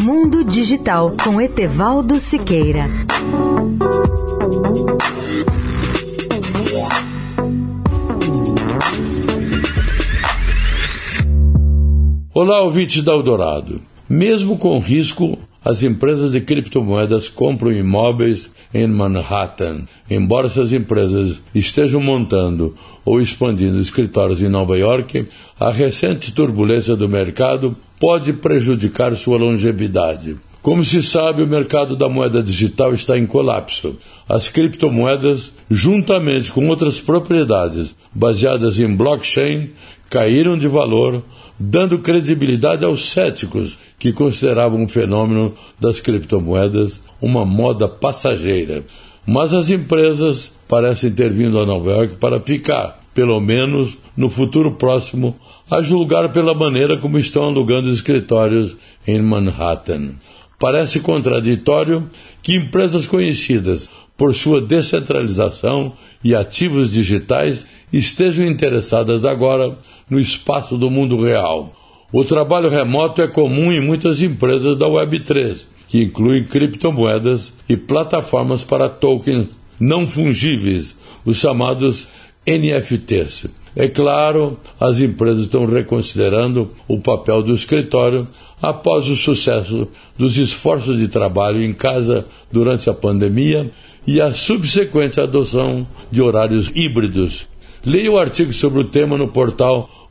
Mundo Digital com Etevaldo Siqueira. Olá, ouvintes da Eldorado. Mesmo com risco, as empresas de criptomoedas compram imóveis em Manhattan. Embora essas empresas estejam montando ou expandindo escritórios em Nova York, a recente turbulência do mercado pode prejudicar sua longevidade. Como se sabe, o mercado da moeda digital está em colapso. As criptomoedas, juntamente com outras propriedades baseadas em blockchain, caíram de valor, dando credibilidade aos céticos que consideravam o fenômeno das criptomoedas uma moda passageira. Mas as empresas parecem ter vindo a Nova York para ficar, pelo menos no futuro próximo, a julgar pela maneira como estão alugando escritórios em Manhattan. Parece contraditório que empresas conhecidas por sua descentralização e ativos digitais estejam interessadas agora no espaço do mundo real. O trabalho remoto é comum em muitas empresas da Web3, que incluem criptomoedas e plataformas para tokens não fungíveis, os chamados NFTs. É claro, as empresas estão reconsiderando o papel do escritório após o sucesso dos esforços de trabalho em casa durante a pandemia e a subsequente adoção de horários híbridos. Leia o artigo sobre o tema no portal